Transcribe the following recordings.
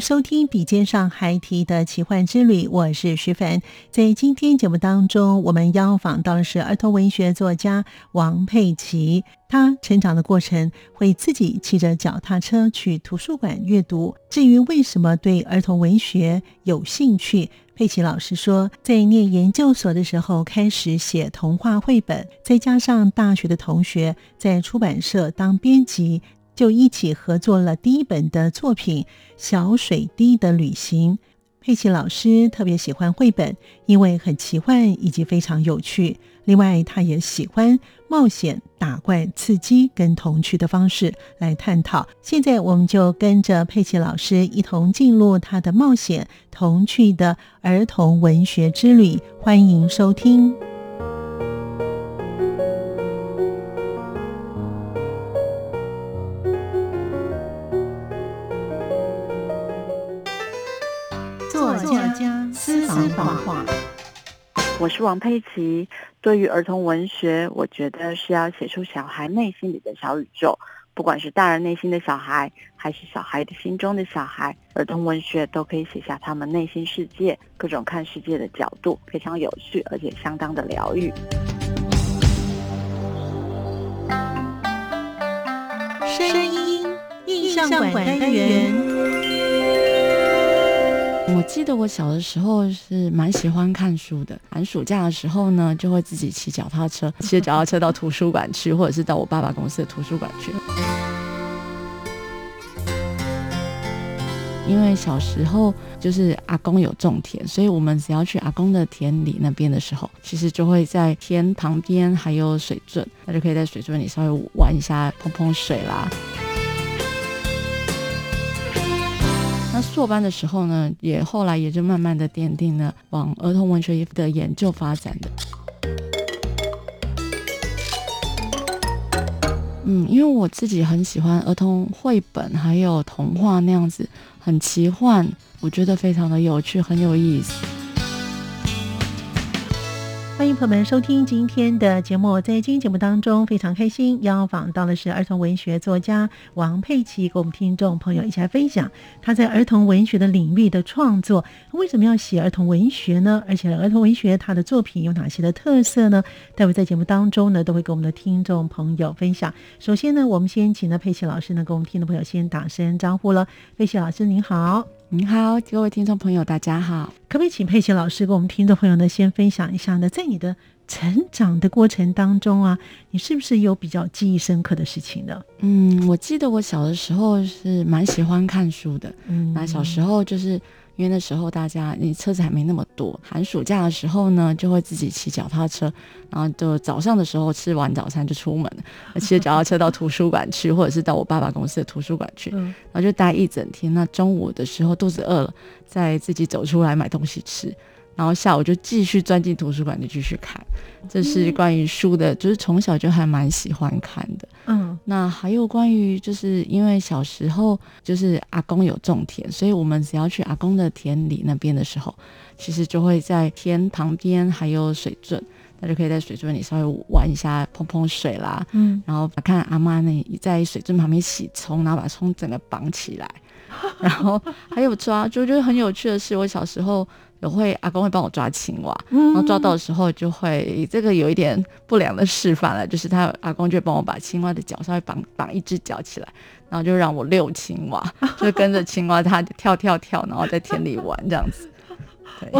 收听《笔尖上还提的奇幻之旅》，我是徐凡。在今天节目当中，我们邀访到的是儿童文学作家王佩奇。他成长的过程会自己骑着脚踏车去图书馆阅读。至于为什么对儿童文学有兴趣，佩奇老师说，在念研究所的时候开始写童话绘本，再加上大学的同学在出版社当编辑。就一起合作了第一本的作品《小水滴的旅行》。佩奇老师特别喜欢绘本，因为很奇幻以及非常有趣。另外，他也喜欢冒险、打怪、刺激跟童趣的方式来探讨。现在，我们就跟着佩奇老师一同进入他的冒险童趣的儿童文学之旅。欢迎收听。我是王佩琪。对于儿童文学，我觉得是要写出小孩内心里的小宇宙，不管是大人内心的小孩，还是小孩的心中的小孩，儿童文学都可以写下他们内心世界各种看世界的角度，非常有趣，而且相当的疗愈。声音印象馆单元。我记得我小的时候是蛮喜欢看书的，寒暑假的时候呢，就会自己骑脚踏车，骑着脚踏车到图书馆去，或者是到我爸爸公司的图书馆去。因为小时候就是阿公有种田，所以我们只要去阿公的田里那边的时候，其实就会在田旁边还有水圳，那就可以在水圳里稍微玩一下，碰碰水啦。那硕班的时候呢，也后来也就慢慢的奠定了往儿童文学的研究发展的。嗯，因为我自己很喜欢儿童绘本，还有童话那样子，很奇幻，我觉得非常的有趣，很有意思。欢迎朋友们收听今天的节目。在今天节目当中，非常开心邀访到的是儿童文学作家王佩奇，跟我们听众朋友一起来分享他在儿童文学的领域的创作。为什么要写儿童文学呢？而且儿童文学他的作品有哪些的特色呢？待会在节目当中呢，都会跟我们的听众朋友分享。首先呢，我们先请呢佩奇老师呢，跟我们听众朋友先打声招呼了。佩奇老师您好。您好，各位听众朋友，大家好。可不可以请佩奇老师跟我们听众朋友呢，先分享一下呢，在你的成长的过程当中啊，你是不是有比较记忆深刻的事情呢？嗯，我记得我小的时候是蛮喜欢看书的。嗯，那小时候就是。因为那时候大家你车子还没那么多，寒暑假的时候呢，就会自己骑脚踏车，然后就早上的时候吃完早餐就出门，骑着脚踏车到图书馆去，或者是到我爸爸公司的图书馆去，然后就待一整天。那中午的时候肚子饿了，再自己走出来买东西吃。然后下午就继续钻进图书馆，就继续看。这是关于书的，就是从小就还蛮喜欢看的。嗯，那还有关于，就是因为小时候就是阿公有种田，所以我们只要去阿公的田里那边的时候，其实就会在田旁边还有水圳，那就可以在水圳里稍微玩一下，碰碰水啦。嗯，然后看阿妈那在水圳旁边洗葱，然后把葱整个绑起来。然后还有 抓就，就是很有趣的是，我小时候有会阿公会帮我抓青蛙，然后抓到的时候就会这个有一点不良的示范了，就是他阿公就帮我把青蛙的脚稍微绑绑一只脚起来，然后就让我遛青蛙，就跟着青蛙它跳跳跳，然后在田里玩这样子。对。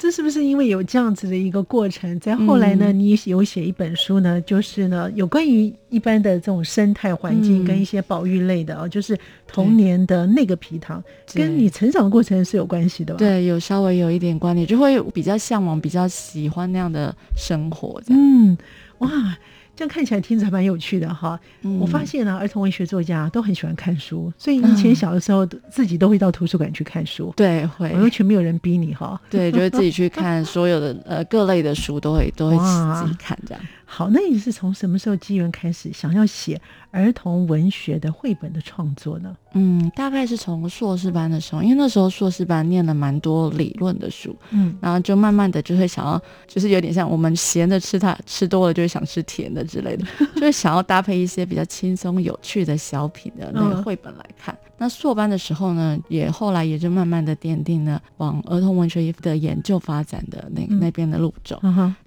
这是不是因为有这样子的一个过程，在后来呢，你有写一本书呢，就是呢，有关于一般的这种生态环境跟一些保育类的哦，就是童年的那个皮糖，跟你成长的过程是有关系的吧？对，有稍微有一点关联，就会比较向往、比较喜欢那样的生活。嗯，哇。这样看起来听着还蛮有趣的哈。我发现呢，儿童文学作家都很喜欢看书，所以以前小的时候自己都会到图书馆去看书。对，会完全没有人逼你哈。对，就会自己去看所有的呃各类的书，都会都会 自己看这样。好，那你是从什么时候机缘开始想要写儿童文学的绘本的创作呢？嗯，大概是从硕士班的时候，因为那时候硕士班念了蛮多理论的书，嗯，然后就慢慢的就会想要，就是有点像我们咸的吃它，吃多了就会想吃甜的之类的，就会想要搭配一些比较轻松有趣的小品的那个绘本来看。那硕班的时候呢，也后来也就慢慢的奠定了往儿童文学的研究发展的那那边的路走。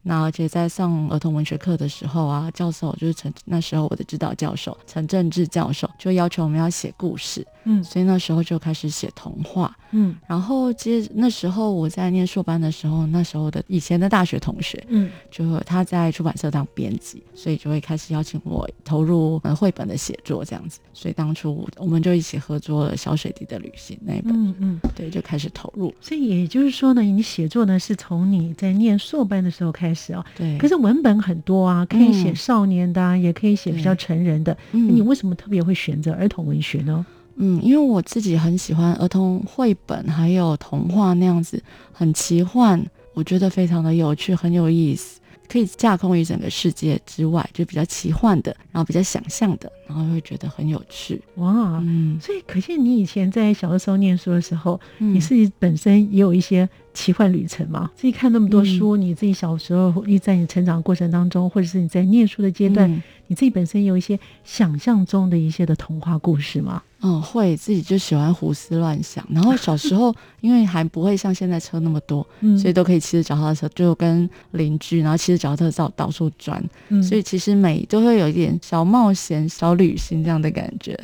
那而且在上儿童文学课的时候啊，教授就是陈那时候我的指导教授陈正志教授就要求我们要写故事。嗯，所以那时候就开始写童话。嗯，然后其实那时候我在念硕班的时候，那时候的以前的大学同学，嗯，就他在出版社当编辑，所以就会开始邀请我投入呃绘本的写作这样子。所以当初我们就一起合作了《小水滴的旅行》那一本，嗯嗯，对，就开始投入。所以也就是说呢，你写作呢是从你在念硕班的时候开始哦。对。可是文本很多啊，可以写少年的，也可以写比较成人的。嗯。你为什么特别会选择儿童文学呢？嗯，因为我自己很喜欢儿童绘本，还有童话那样子，很奇幻，我觉得非常的有趣，很有意思，可以架空于整个世界之外，就比较奇幻的，然后比较想象的，然后会觉得很有趣。哇，嗯，所以可见你以前在小的时候念书的时候，你自己本身也有一些。奇幻旅程嘛，自己看那么多书，你自己小时候你在你成长过程当中，或者是你在念书的阶段，你自己本身有一些想象中的一些的童话故事吗？嗯，会自己就喜欢胡思乱想。然后小时候 因为还不会像现在车那么多，所以都可以骑着脚踏车，就跟邻居，然后骑着脚踏车到到处转。所以其实每都会有一点小冒险、小旅行这样的感觉。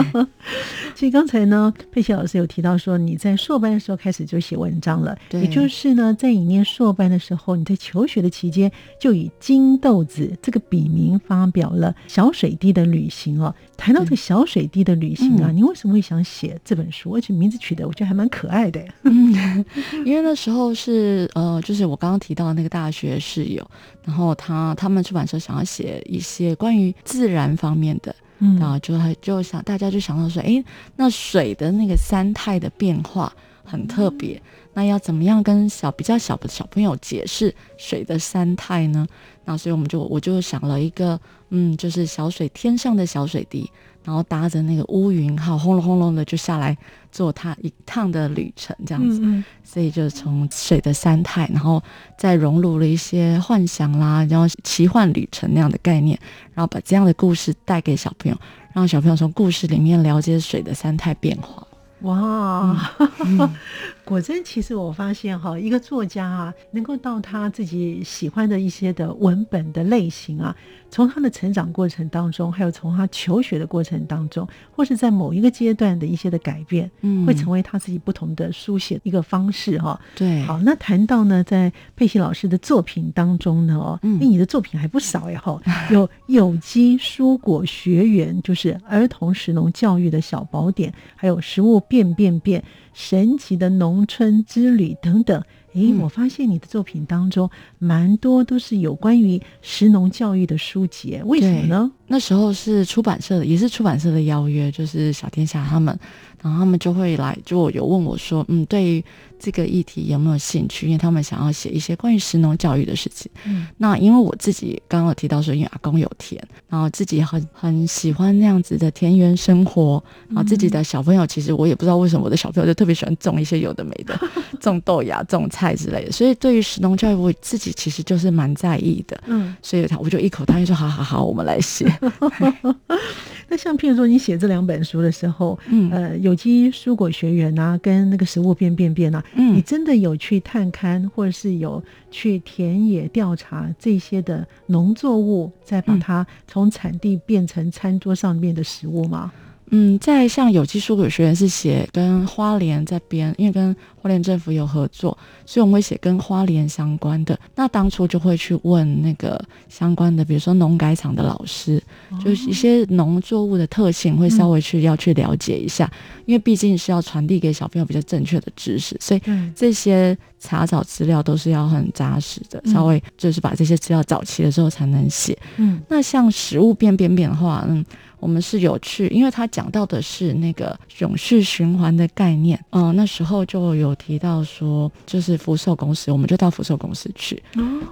其实刚才呢，佩奇老师有提到说，你在硕班的时候开始就写文章了，也就是呢，在你念硕班的时候，你在求学的期间就以金豆子这个笔名发表了《小水滴的旅行》哦。谈到这个小水滴的旅行啊，你为什么会想写这本书？而且名字取得我觉得还蛮可爱的。嗯，因为那时候是呃，就是我刚刚提到的那个大学室友，然后他他们出版社想要写一些关于自然方面的。然后就就想大家就想到说，哎，那水的那个三态的变化很特别，那要怎么样跟小比较小的小朋友解释水的三态呢？那所以我们就我就想了一个，嗯，就是小水天上的小水滴。然后搭着那个乌云，好轰隆轰隆的就下来做它一趟的旅程，这样子。所以就从水的三态，然后再融入了一些幻想啦，然后奇幻旅程那样的概念，然后把这样的故事带给小朋友，让小朋友从故事里面了解水的三态变化。哇，果真，其实我发现哈，一个作家啊，能够到他自己喜欢的一些的文本的类型啊。从他的成长过程当中，还有从他求学的过程当中，或是在某一个阶段的一些的改变，嗯，会成为他自己不同的书写一个方式哈。对，好，那谈到呢，在佩奇老师的作品当中呢，哦，嗯，你的作品还不少呀哈，有有机蔬果学园，就是儿童食农教育的小宝典，还有食物变变变，神奇的农村之旅等等。诶，我发现你的作品当中蛮多都是有关于石农教育的书籍，为什么呢？那时候是出版社的，也是出版社的邀约，就是小天下他们，然后他们就会来，就有问我说，嗯，对于这个议题有没有兴趣？因为他们想要写一些关于食农教育的事情。嗯，那因为我自己刚刚有提到说，因为阿公有田，然后自己很很喜欢那样子的田园生活，然后自己的小朋友，其实我也不知道为什么我的小朋友就特别喜欢种一些有的没的，种豆芽、种菜之类的。所以对于食农教育，我自己其实就是蛮在意的。嗯，所以他我就一口答应说：好好好，我们来写。那像譬如说，你写这两本书的时候，嗯，呃，有机蔬果学员啊，跟那个食物变变变啊，嗯，你真的有去探勘，或者是有去田野调查这些的农作物，再把它从产地变成餐桌上面的食物吗？嗯，在像有机蔬果学院是写跟花莲这边，因为跟花莲政府有合作，所以我们会写跟花莲相关的。那当初就会去问那个相关的，比如说农改场的老师，就是一些农作物的特性，会稍微去要去了解一下，因为毕竟是要传递给小朋友比较正确的知识，所以这些查找资料都是要很扎实的，稍微就是把这些资料找齐了之后才能写。嗯，那像食物变变变的话，嗯。我们是有去，因为他讲到的是那个永续循环的概念，嗯，那时候就有提到说，就是福寿公司，我们就到福寿公司去，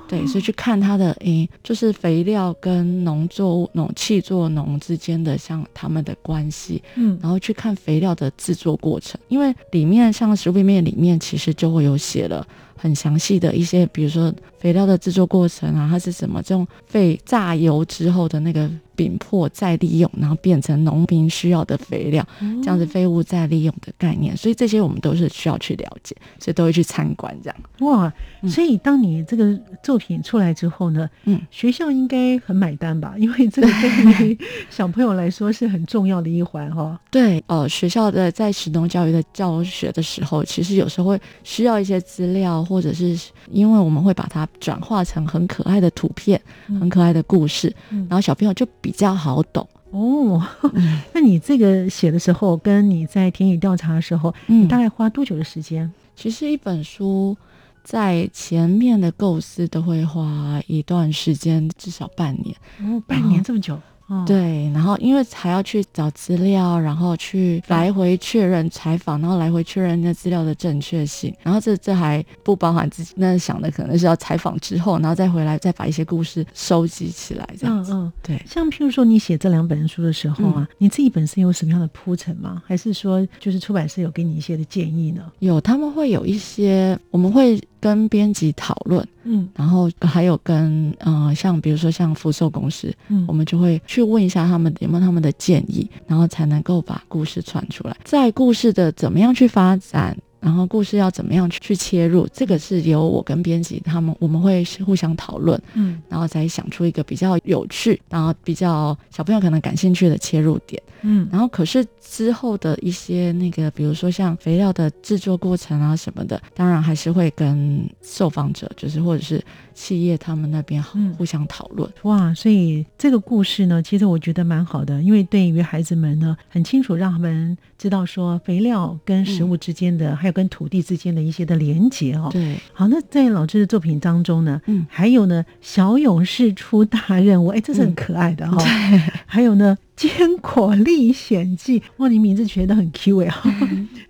对，所以去看它的，诶，就是肥料跟农作物、农气作农之间的像他们的关系，嗯，然后去看肥料的制作过程，因为里面像食物面里面其实就会有写了。很详细的一些，比如说肥料的制作过程啊，它是怎么这种废榨油之后的那个饼粕再利用，然后变成农民需要的肥料，这样子废物再利用的概念，所以这些我们都是需要去了解，所以都会去参观这样。哇，所以当你这个作品出来之后呢，嗯，学校应该很买单吧？因为这个对于小朋友来说是很重要的一环哈。对，呃，学校的在启动教育的教学的时候，其实有时候会需要一些资料。或者是因为我们会把它转化成很可爱的图片，很可爱的故事，然后小朋友就比较好懂哦。那你这个写的时候，跟你在田野调查的时候，你大概花多久的时间？其实一本书在前面的构思都会花一段时间，至少半年。哦，半年这么久。对，然后因为还要去找资料，然后去来回确认采访，然后来回确认那资料的正确性，然后这这还不包含自己那想的，可能是要采访之后，然后再回来再把一些故事收集起来，这样子。嗯嗯，对。像譬如说你写这两本书的时候啊，你自己本身有什么样的铺陈吗？还是说就是出版社有给你一些的建议呢？有，他们会有一些，我们会。跟编辑讨论，嗯，然后还有跟呃，像比如说像福寿公司，嗯，我们就会去问一下他们有没有他们的建议，然后才能够把故事传出来。在故事的怎么样去发展？然后故事要怎么样去去切入？这个是由我跟编辑他们，我们会互相讨论，嗯，然后再想出一个比较有趣，然后比较小朋友可能感兴趣的切入点，嗯，然后可是之后的一些那个，比如说像肥料的制作过程啊什么的，当然还是会跟受访者，就是或者是。企业他们那边互相讨论哇，所以这个故事呢，其实我觉得蛮好的，因为对于孩子们呢，很清楚让他们知道说肥料跟食物之间的，还有跟土地之间的一些的连结哦。对，好，那在老师的作品当中呢，嗯，还有呢，小勇士出大任务，哎，这是很可爱的哈。还有呢。《坚果历险记》哇，你名字取得很 Q 哎！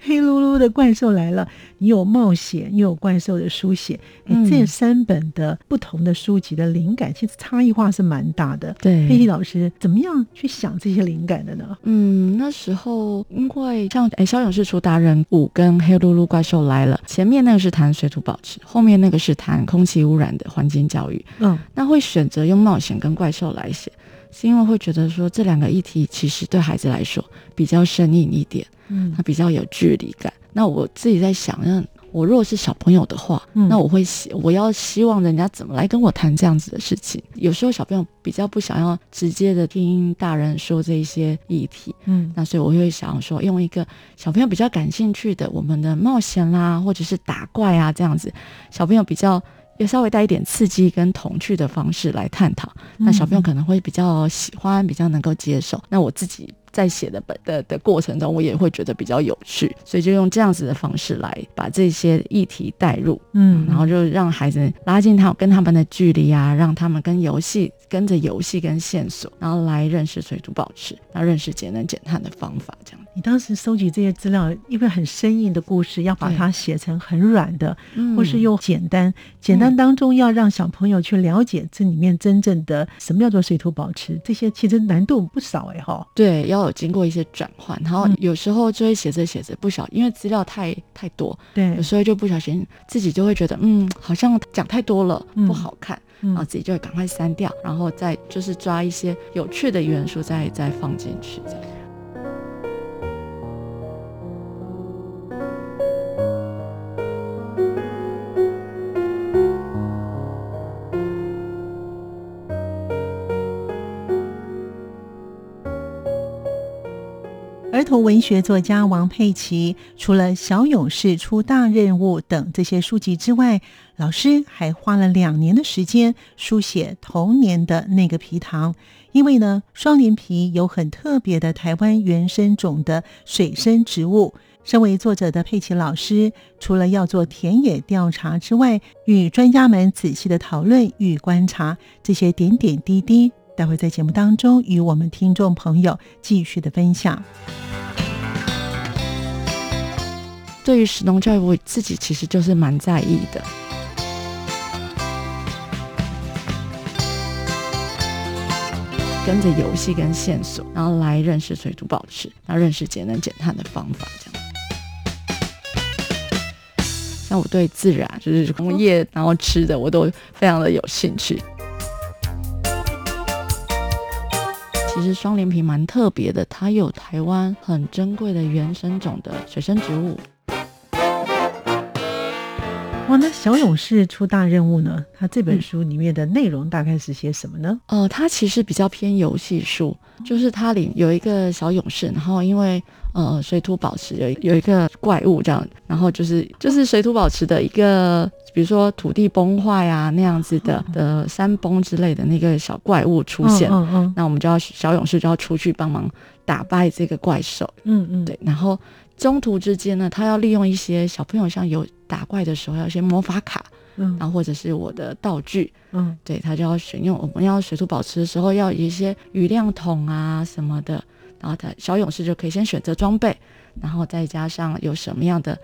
黑噜噜的怪兽来了，你有冒险又有怪兽的书写，哎，这三本的不同的书籍的灵感其实差异化是蛮大的。对，佩蒂老师怎么样去想这些灵感的呢？嗯，那时候因为像哎，小勇士出大人物跟黑噜噜怪兽来了，前面那个是谈水土保持，后面那个是谈空气污染的环境教育。嗯，那会选择用冒险跟怪兽来写。是因为会觉得说这两个议题其实对孩子来说比较生硬一点，嗯，他比较有距离感。那我自己在想，那我如果是小朋友的话，那我会希我要希望人家怎么来跟我谈这样子的事情。有时候小朋友比较不想要直接的听大人说这些议题，嗯，那所以我会想说用一个小朋友比较感兴趣的我们的冒险啦，或者是打怪啊这样子，小朋友比较。也稍微带一点刺激跟童趣的方式来探讨，那小朋友可能会比较喜欢，比较能够接受。那我自己在写的本的的过程中，我也会觉得比较有趣，所以就用这样子的方式来把这些议题带入，嗯，然后就让孩子拉近他跟他们的距离啊，让他们跟游戏跟着游戏跟线索，然后来认识水土保持，然后认识节能减碳的方法，这样。你当时收集这些资料，因为很生硬的故事，要把它写成很软的，或是又简单，简单当中要让小朋友去了解这里面真正的什么叫做水土保持，这些其实难度不少哎哈。对，要有经过一些转换，然后有时候就会写着写着不小，因为资料太太多，对，有时候就不小心自己就会觉得，嗯，好像讲太多了，不好看，然后自己就会赶快删掉，然后再就是抓一些有趣的元素再再放进去这样。文学作家王佩奇，除了《小勇士出大任务》等这些书籍之外，老师还花了两年的时间书写童年的那个皮塘。因为呢，双连皮有很特别的台湾原生种的水生植物。身为作者的佩奇老师，除了要做田野调查之外，与专家们仔细的讨论与观察这些点点滴滴。待会在节目当中与我们听众朋友继续的分享。对于实农教育，我自己其实就是蛮在意的，跟着游戏跟线索，然后来认识水土保持，然后认识节能减碳的方法，这样。像我对自然，就是工业，然后吃的，我都非常的有兴趣。其实双连皮蛮特别的，它有台湾很珍贵的原生种的水生植物。哇，那小勇士出大任务呢？他这本书里面的内容大概是些什么呢？呃，它其实比较偏游戏书，就是它里有一个小勇士，然后因为呃水土保持有有一个怪物这样，然后就是就是水土保持的一个，比如说土地崩坏啊那样子的的山崩之类的那个小怪物出现，嗯嗯，那我们就要小勇士就要出去帮忙打败这个怪兽，嗯嗯，对，然后。中途之间呢，他要利用一些小朋友像有打怪的时候要一些魔法卡，嗯，然后或者是我的道具，嗯，对他就要选用。我们要水土保持的时候要一些雨量桶啊什么的，然后他小勇士就可以先选择装备，然后再加上有什么样的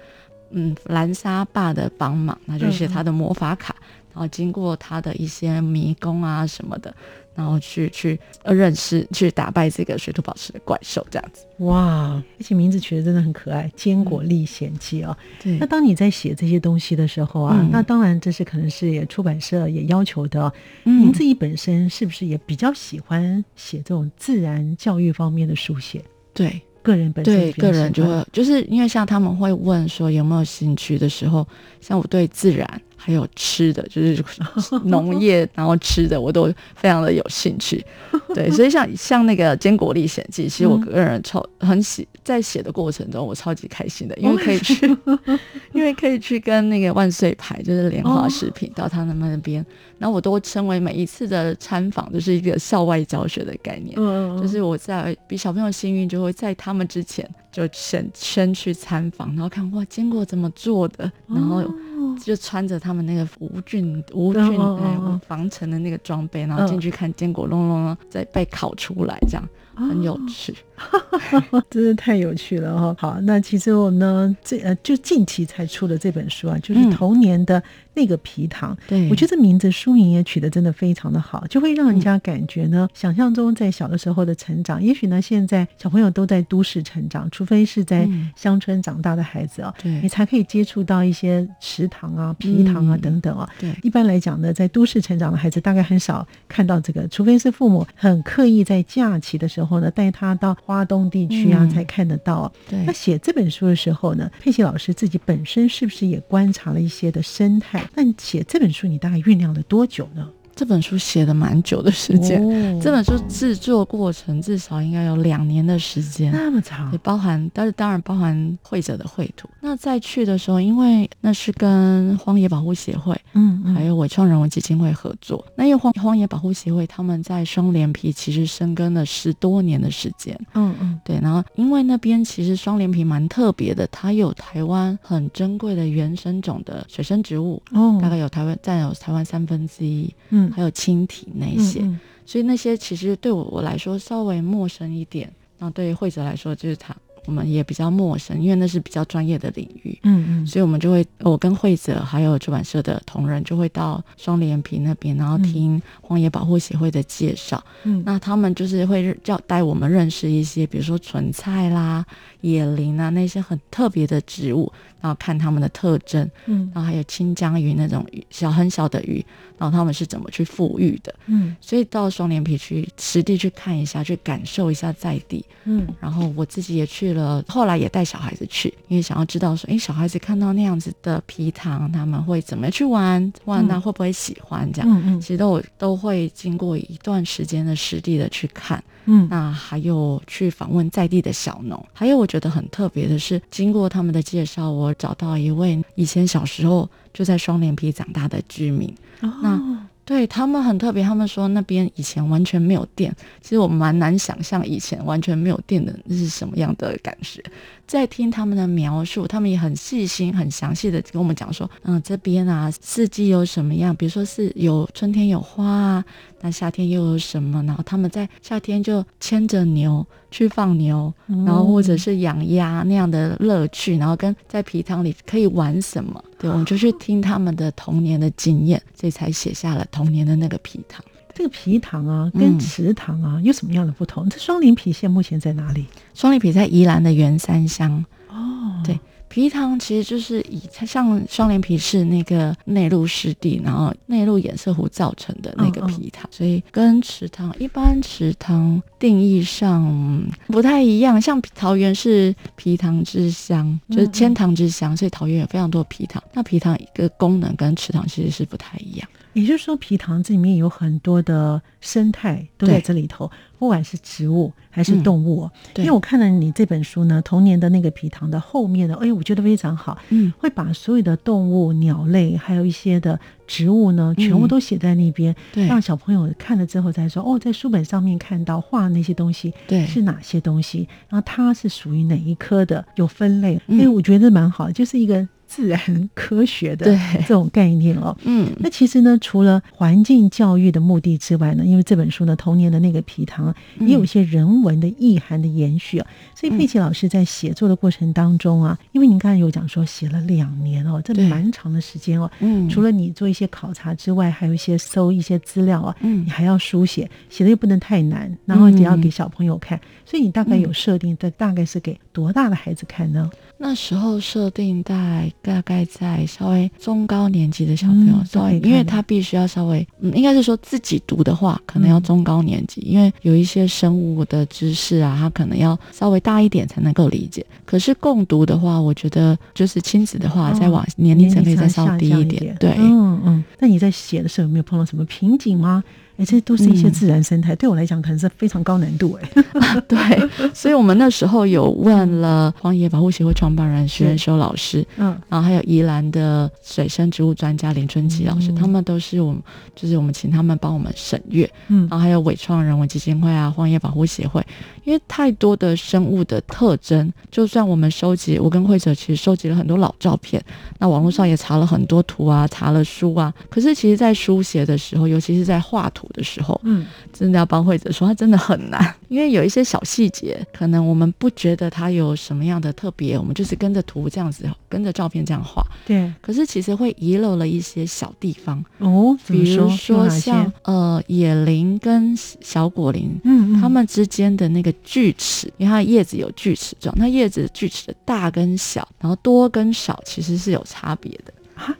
嗯蓝沙坝的帮忙，那就是他的魔法卡，然后经过他的一些迷宫啊什么的。然后去去认识、去打败这个水土保持的怪兽，这样子。哇，而且名字取得真的很可爱，《坚果历险记》哦。对。那当你在写这些东西的时候啊，那当然这是可能是也出版社也要求的。嗯。您自己本身是不是也比较喜欢写这种自然教育方面的书写？对，个人本身对个人就会，就是因为像他们会问说有没有兴趣的时候，像我对自然。还有吃的，就是 农业，然后吃的，我都非常的有兴趣。对，所以像像那个《坚果历险记》，其实我个人超很喜，在写的过程中，我超级开心的，因为可以去，因为可以去跟那个万岁牌，就是莲花食品，到他们那边，然后我都称为每一次的参访，就是一个校外教学的概念。就是我在比小朋友幸运，就会在他们之前就先先去参访，然后看哇，坚果怎么做的，然后。就穿着他们那个无菌无菌防尘的那个装备，然后进去看坚果隆隆在被烤出来，这样很有趣，真是太有趣了哈！好，那其实我呢，这呃就近期才出的这本书啊，就是童年的。那个皮糖，对。我觉得名字书名也取得真的非常的好，就会让人家感觉呢，想象中在小的时候的成长，也许呢现在小朋友都在都市成长，除非是在乡村长大的孩子啊，对，你才可以接触到一些池塘啊、皮糖啊等等啊。对，一般来讲呢，在都市成长的孩子大概很少看到这个，除非是父母很刻意在假期的时候呢带他到花东地区啊才看得到。对，那写这本书的时候呢，佩奇老师自己本身是不是也观察了一些的生态？那写这本书，你大概酝酿了多久呢？这本书写的蛮久的时间，这本书制作过程至少应该有两年的时间，那么长，也包含，但是当然包含绘者的绘图。那再去的时候，因为那是跟荒野保护协会，嗯，还有伟创人文基金会合作。那因为荒荒野保护协会他们在双连皮其实深耕了十多年的时间，嗯嗯，对。然后因为那边其实双连皮蛮特别的，它有台湾很珍贵的原生种的水生植物，哦，大概有台湾占有台湾三分之一，嗯。还有蜻蜓那些，所以那些其实对我我来说稍微陌生一点。那对于慧泽来说，就是他我们也比较陌生，因为那是比较专业的领域。嗯嗯，所以我们就会，我跟惠泽还有出版社的同仁就会到双连皮那边，然后听荒野保护协会的介绍。嗯，那他们就是会叫带我们认识一些，比如说纯菜啦、野林啊那些很特别的植物，然后看它们的特征。嗯，然后还有清江鱼那种鱼小很小的鱼，然后他们是怎么去富裕的。嗯，所以到双连皮去实地去看一下，去感受一下在地。嗯，然后我自己也去了，后来也带小孩子去，因为想要知道说，哎，小孩子看到那样子的皮糖，他们会怎么去玩？玩那会不会喜欢？这样，嗯嗯，其实都都会经过一段时间的实地的去看。嗯，那还有去访问在地的小农，还有我觉得很特别的是，经过他们的介绍，我找到一位以前小时候就在双连皮长大的居民。那对他们很特别，他们说那边以前完全没有电。其实我蛮难想象以前完全没有电的是什么样的感觉。在听他们的描述，他们也很细心、很详细的跟我们讲说，嗯，这边啊四季有什么样，比如说是有春天有花啊，那夏天又有什么？然后他们在夏天就牵着牛去放牛，然后或者是养鸭那样的乐趣，然后跟在皮塘里可以玩什么？对，我们就去听他们的童年的经验，所以才写下了童年的那个皮塘。这个皮糖啊，跟池塘啊有什么样的不同？这双林皮现目前在哪里？双林皮在宜兰的员山乡。哦，对。皮塘其实就是以它像双连皮是那个内陆湿地，然后内陆堰塞湖造成的那个皮塘，所以跟池塘一般池塘定义上不太一样。像桃园是皮塘之乡，就是千塘之乡，所以桃园有非常多皮塘。那皮塘一个功能跟池塘其实是不太一样。也就是说，皮塘这里面有很多的生态都在这里头，不管是植物还是动物。因为我看了你这本书呢，童年的那个皮塘的后面呢，哎，我觉得非常好。嗯，会把所有的动物、鸟类，还有一些的植物呢，全部都写在那边，让小朋友看了之后再说，哦，在书本上面看到画那些东西，对，是哪些东西，然后它是属于哪一科的，有分类。哎，我觉得蛮好，就是一个。自然科学的这种概念哦，嗯，那其实呢，除了环境教育的目的之外呢，因为这本书呢，童年的那个皮糖也有一些人文的意涵的延续啊，所以佩奇老师在写作的过程当中啊，因为您刚才有讲说写了两年哦，这蛮长的时间哦，嗯，除了你做一些考察之外，还有一些搜一些资料啊，嗯，你还要书写，写的又不能太难，然后也要给小朋友看，所以你大概有设定的大概是给多大的孩子看呢？那时候设定在大概在稍微中高年级的小朋友，稍微，因为他必须要稍微，嗯，应该是说自己读的话，可能要中高年级，因为有一些生物的知识啊，他可能要稍微大一点才能够理解。可是共读的话，我觉得就是亲子的话，再往年龄层可以再稍低一点。对，嗯嗯。那你在写的时候有没有碰到什么瓶颈吗？哎，这都是一些自然生态，对我来讲可能是非常高难度哎。对，所以我们那时候有问了荒野保护协会创办人徐仁修老师，嗯，然后还有宜兰的水生植物专家林春吉老师，他们都是我们，就是我们请他们帮我们审阅，嗯，然后还有伟创人文基金会啊，荒野保护协会，因为太多的生物的特征，就算我们收集，我跟惠者其实收集了很多老照片，那网络上也查了很多图啊，查了书啊，可是其实在书写的时候，尤其是在画图。的时候，嗯，真的要帮会者说，他真的很难，因为有一些小细节，可能我们不觉得它有什么样的特别，我们就是跟着图这样子，跟着照片这样画，对。可是其实会遗漏了一些小地方。哦，比如说？像呃野林跟小果林，嗯嗯，它们之间的那个锯齿，因为它的叶子有锯齿状，那叶子锯齿的大跟小，然后多跟少，其实是有差别的。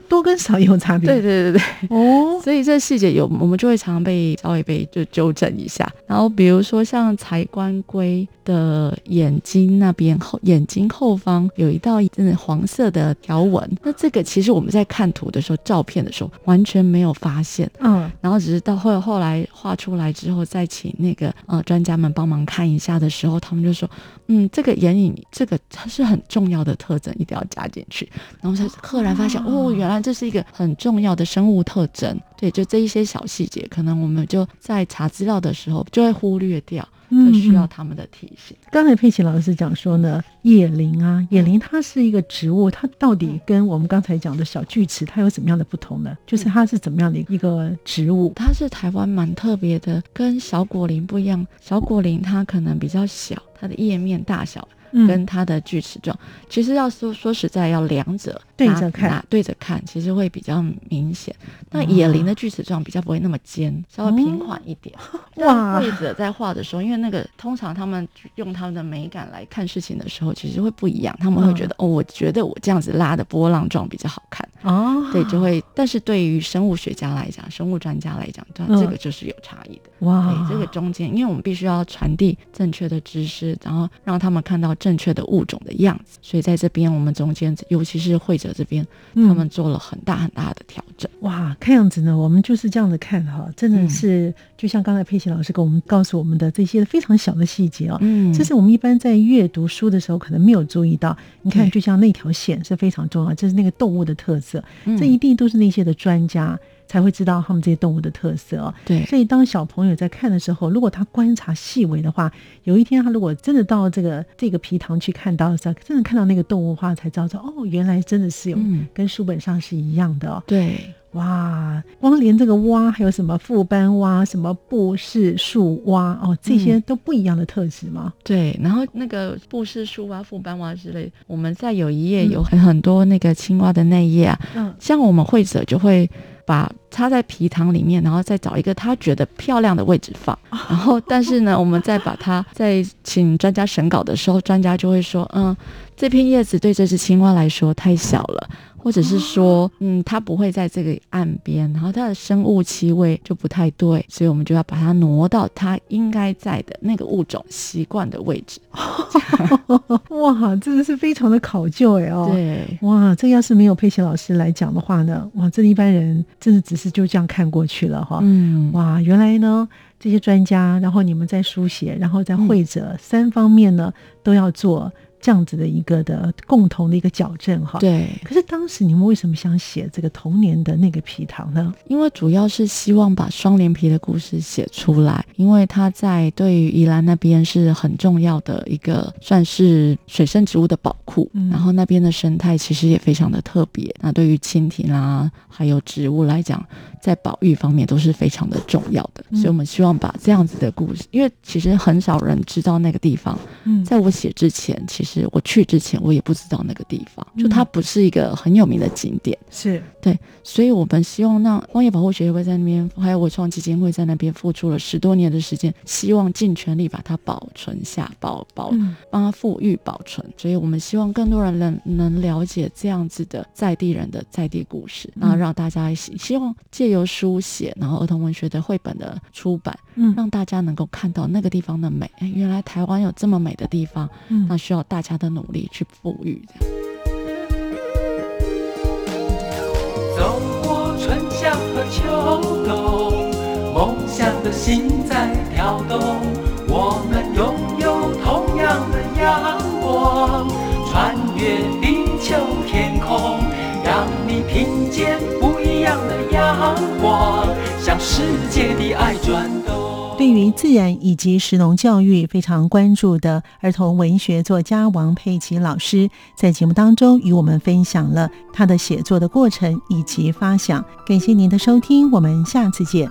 多跟少也有差别。对对对对，哦，所以这细节有，我们就会常常被稍微被就纠正一下。然后比如说像财官龟的眼睛那边后，眼睛后方有一道真的黄色的条纹，那这个其实我们在看图的时候，照片的时候完全没有发现。嗯，然后只是到后后来画出来之后，再请那个呃专家们帮忙看一下的时候，他们就说，嗯，这个眼影这个它是很重要的特征，一定要加进去。然后才赫然发现，哦。原来这是一个很重要的生物特征，对，就这一些小细节，可能我们就在查资料的时候就会忽略掉，就需要他们的提醒。刚才佩奇老师讲说呢，野林啊，野林它是一个植物，它到底跟我们刚才讲的小锯齿它有什么样的不同呢？就是它是怎么样的一个植物？它是台湾蛮特别的，跟小果林不一样。小果林它可能比较小，它的叶面大小。跟它的锯齿状，其实要说说实在，要两者对着看，对着看，其实会比较明显。那野林的锯齿状比较不会那么尖，稍微平缓一点。哇！绘者在画的时候，因为那个通常他们用他们的美感来看事情的时候，其实会不一样。他们会觉得哦，我觉得我这样子拉的波浪状比较好看哦。对，就会。但是对于生物学家来讲，生物专家来讲，这个就是有差异的。哇！这个中间，因为我们必须要传递正确的知识，然后让他们看到正确的物种的样子。所以在这边，我们中间，尤其是会者这边，他们做了很大很大的调整。哇！看样子呢，我们就是这样子看哈，真的是就像刚才佩奇老师给我们告诉我们的这些非常小的细节哦，嗯，这是我们一般在阅读书的时候可能没有注意到。你看，就像那条线是非常重要，这是那个动物的特色，这一定都是那些的专家。才会知道他们这些动物的特色哦。对，所以当小朋友在看的时候，如果他观察细微的话，有一天他如果真的到这个这个皮塘去看到的时候，真的看到那个动物的话，才知道说哦，原来真的是有跟书本上是一样的哦。对，哇，光连这个蛙还有什么副斑蛙、什么布氏树蛙哦，这些都不一样的特质吗？对，然后那个布氏树蛙、副斑蛙之类，我们在有一页有很很多那个青蛙的内页啊，嗯，像我们会者就会。把插在皮塘里面，然后再找一个他觉得漂亮的位置放。然后，但是呢，我们再把它在请专家审稿的时候，专家就会说：“嗯，这片叶子对这只青蛙来说太小了。”或者是说，嗯，它不会在这个岸边，然后它的生物气味就不太对，所以我们就要把它挪到它应该在的那个物种习惯的位置。哇，真的是非常的考究哎哦。对，哇，这要是没有佩奇老师来讲的话呢，哇，这一般人真的只是就这样看过去了哈。嗯，哇，原来呢这些专家，然后你们在书写，然后在会者三方面呢都要做。这样子的一个的共同的一个矫正哈，对。可是当时你们为什么想写这个童年的那个皮糖呢？因为主要是希望把双连皮的故事写出来，因为它在对于宜兰那边是很重要的一个，算是水生植物的宝库。然后那边的生态其实也非常的特别。那对于蜻蜓啊，还有植物来讲，在保育方面都是非常的重要的。所以我们希望把这样子的故事，因为其实很少人知道那个地方。嗯，在我写之前，其实。我去之前，我也不知道那个地方，就它不是一个很有名的景点，是对，所以我们希望让荒野保护协会在那边，还有我创基金会在那边付出了十多年的时间，希望尽全力把它保存下，保保帮它富裕保存。所以我们希望更多人能能了解这样子的在地人的在地故事，然后让大家希希望借由书写，然后儿童文学的绘本的出版，嗯，让大家能够看到那个地方的美。哎原来台湾有这么美的地方，嗯，那需要大。家的努力去富裕，走过春夏和秋冬，梦想的心在跳动。我们拥对于自然以及石农教育非常关注的儿童文学作家王佩奇老师，在节目当中与我们分享了他的写作的过程以及发想。感谢您的收听，我们下次见。